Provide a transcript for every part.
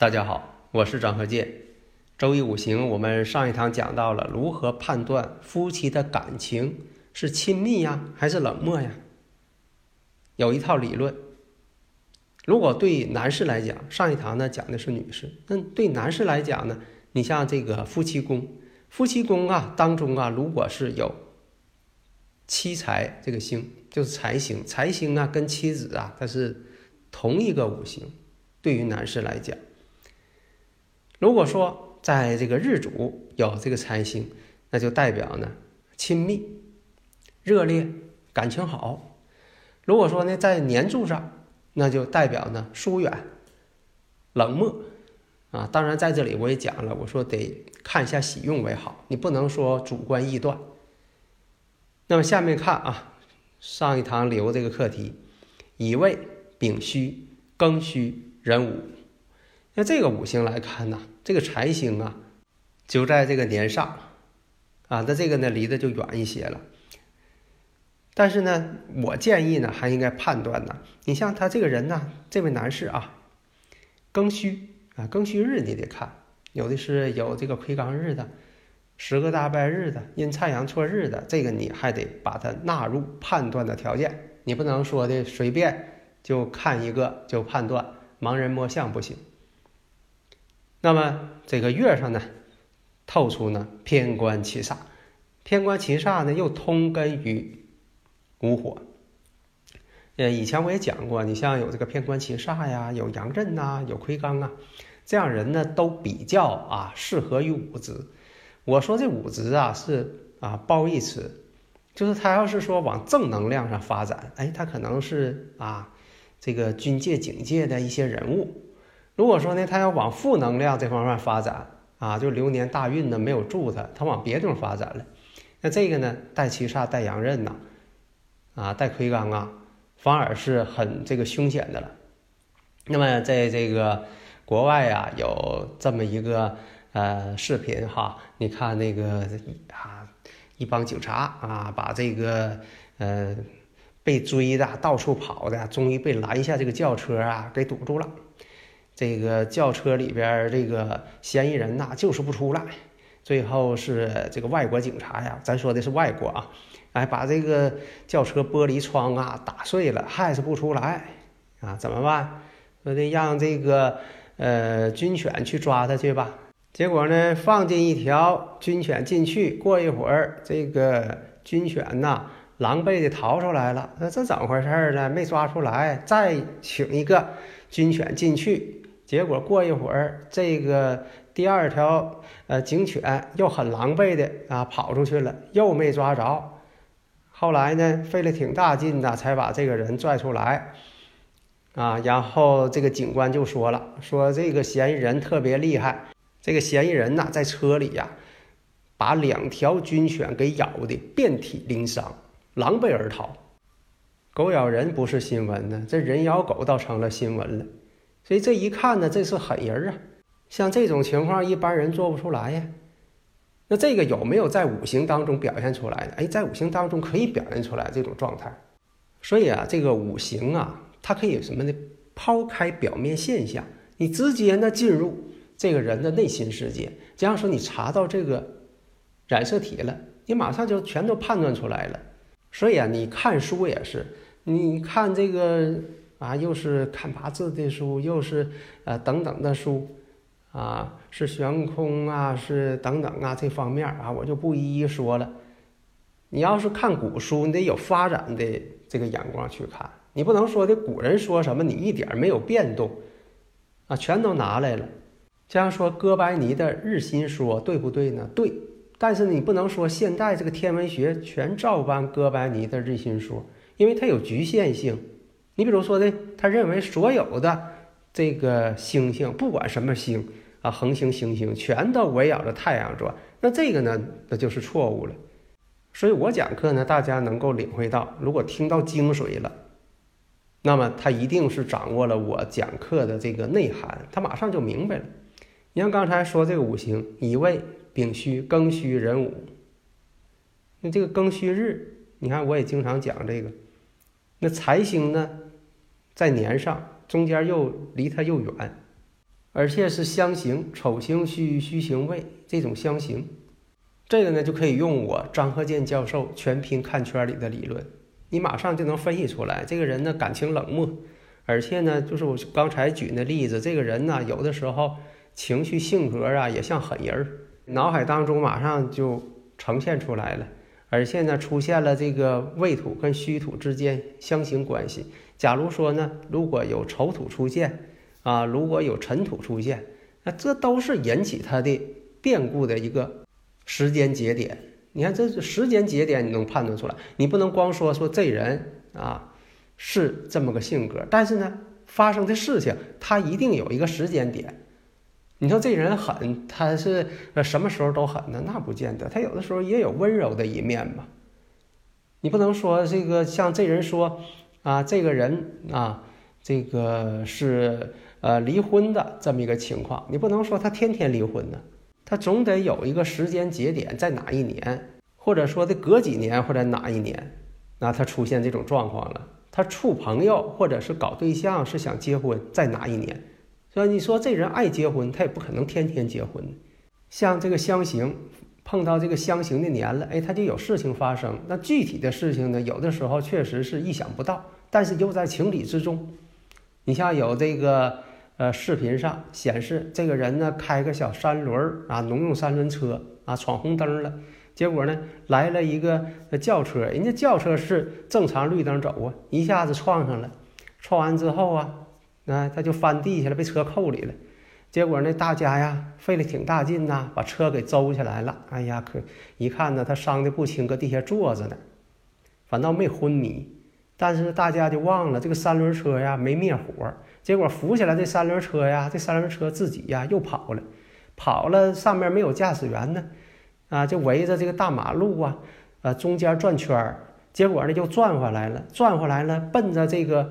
大家好，我是张和建。周易五行，我们上一堂讲到了如何判断夫妻的感情是亲密呀，还是冷漠呀？有一套理论。如果对男士来讲，上一堂呢讲的是女士，那对男士来讲呢，你像这个夫妻宫，夫妻宫啊当中啊，如果是有妻财这个星，就是财星，财星啊跟妻子啊，它是同一个五行，对于男士来讲。如果说在这个日主有这个财星，那就代表呢亲密、热烈、感情好；如果说呢在年柱上，那就代表呢疏远、冷漠啊。当然在这里我也讲了，我说得看一下喜用为好，你不能说主观臆断。那么下面看啊，上一堂留这个课题：乙未、丙戌、庚戌、壬午。那这个五行来看呢，这个财星啊，就在这个年上，啊，那这个呢离得就远一些了。但是呢，我建议呢，还应该判断呢，你像他这个人呢，这位男士啊，庚戌啊，庚戌日你得看，有的是有这个魁罡日的，十个大败日的，阴差阳错日的，这个你还得把它纳入判断的条件，你不能说的随便就看一个就判断，盲人摸象不行。那么这个月上呢，透出呢偏官七煞，偏官七煞呢又通根于午火。呃，以前我也讲过，你像有这个偏官七煞呀，有阳刃呐，有魁罡啊，这样人呢都比较啊适合于武职。我说这武职啊是啊褒义词，就是他要是说往正能量上发展，哎，他可能是啊这个军界警界的一些人物。如果说呢，他要往负能量这方面发展啊，就流年大运呢没有助他，他往别地方发展了，那这个呢带七煞带阳刃呐，啊带魁罡啊，反而是很这个凶险的了。那么在这个国外啊，有这么一个呃视频哈，你看那个啊一帮警察啊，把这个呃被追的到处跑的，终于被拦下这个轿车啊给堵住了。这个轿车里边这个嫌疑人呐，就是不出来。最后是这个外国警察呀，咱说的是外国啊，哎，把这个轿车玻璃窗啊打碎了，还是不出来啊？怎么办？说得让这个呃军犬去抓他去吧。结果呢，放进一条军犬进去，过一会儿，这个军犬呐，狼狈的逃出来了。那这怎么回事呢？没抓出来，再请一个军犬进去。结果过一会儿，这个第二条呃警犬又很狼狈的啊跑出去了，又没抓着。后来呢，费了挺大劲的才把这个人拽出来，啊，然后这个警官就说了，说这个嫌疑人特别厉害，这个嫌疑人呐在车里呀，把两条军犬给咬的遍体鳞伤，狼狈而逃。狗咬人不是新闻呢，这人咬狗倒成了新闻了。所以这一看呢，这是狠人啊！像这种情况，一般人做不出来呀。那这个有没有在五行当中表现出来的？哎，在五行当中可以表现出来这种状态。所以啊，这个五行啊，它可以什么呢？抛开表面现象，你直接呢进入这个人的内心世界。这样说，你查到这个染色体了，你马上就全都判断出来了。所以啊，你看书也是，你看这个。啊，又是看八字的书，又是呃等等的书，啊，是悬空啊，是等等啊，这方面啊，我就不一一说了。你要是看古书，你得有发展的这个眼光去看，你不能说的古人说什么你一点没有变动，啊，全都拿来了。这样说哥白尼的日心说对不对呢？对，但是你不能说现代这个天文学全照搬哥白尼的日心说，因为它有局限性。你比如说呢，他认为所有的这个星星，不管什么星啊，恒星、行星，全都围绕着太阳转。那这个呢，那就是错误了。所以我讲课呢，大家能够领会到，如果听到精髓了，那么他一定是掌握了我讲课的这个内涵，他马上就明白了。你像刚才说这个五行，乙未、丙戌、庚戌、壬午，那这个庚戌日，你看我也经常讲这个，那财星呢？在年上，中间又离它又远，而且是相刑，丑刑戌，戌刑未这种相刑，这个呢就可以用我张鹤健教授全凭看圈里的理论，你马上就能分析出来，这个人呢感情冷漠，而且呢就是我刚才举那例子，这个人呢有的时候情绪性格啊也像狠人儿，脑海当中马上就呈现出来了，而且呢出现了这个未土跟戌土之间相刑关系。假如说呢，如果有丑土出现，啊，如果有尘土出现，那这都是引起他的变故的一个时间节点。你看，这是时间节点，你能判断出来。你不能光说说这人啊是这么个性格，但是呢，发生的事情他一定有一个时间点。你说这人狠，他是什么时候都狠呢？那不见得，他有的时候也有温柔的一面嘛。你不能说这个像这人说。啊，这个人啊，这个是呃离婚的这么一个情况，你不能说他天天离婚呢，他总得有一个时间节点，在哪一年，或者说的隔几年或者哪一年，那他出现这种状况了，他处朋友或者是搞对象是想结婚，在哪一年？所以你说这人爱结婚，他也不可能天天结婚。像这个相刑。碰到这个相刑的年了，哎，他就有事情发生。那具体的事情呢，有的时候确实是意想不到，但是又在情理之中。你像有这个呃视频上显示，这个人呢开个小三轮儿啊，农用三轮车啊，闯红灯了，结果呢来了一个轿车，人家轿车是正常绿灯走啊，一下子撞上了，撞完之后啊，那他就翻地下了，被车扣里了。结果呢，大家呀费了挺大劲呐，把车给周起来了。哎呀，可一看呢，他伤的不轻，搁地下坐着呢，反倒没昏迷。但是大家就忘了这个三轮车呀没灭火，结果扶起来这三轮车呀，这三轮车自己呀又跑了，跑了上面没有驾驶员呢，啊，就围着这个大马路啊，呃中间转圈儿，结果呢又转回来了，转回来了，奔着这个。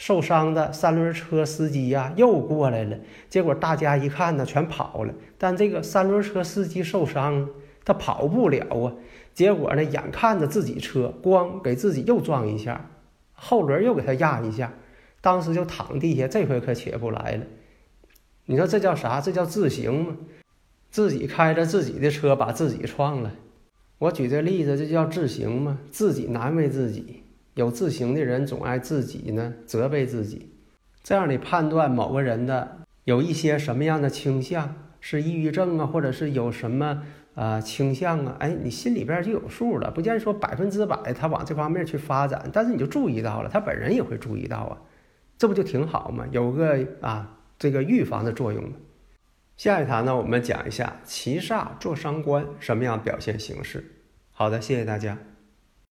受伤的三轮车司机呀，又过来了。结果大家一看呢，全跑了。但这个三轮车司机受伤，他跑不了啊。结果呢，眼看着自己车咣给自己又撞一下，后轮又给他压一下，当时就躺地下。这回可起不来了。你说这叫啥？这叫自行吗？自己开着自己的车把自己撞了。我举这例子，这叫自行吗？自己难为自己。有自行的人总爱自己呢，责备自己。这样你判断某个人的有一些什么样的倾向，是抑郁症啊，或者是有什么啊倾向啊？哎，你心里边就有数了。不见说百分之百他往这方面去发展，但是你就注意到了，他本人也会注意到啊，这不就挺好吗？有个啊这个预防的作用吗？下一堂呢，我们讲一下七煞做伤官什么样表现形式。好的，谢谢大家。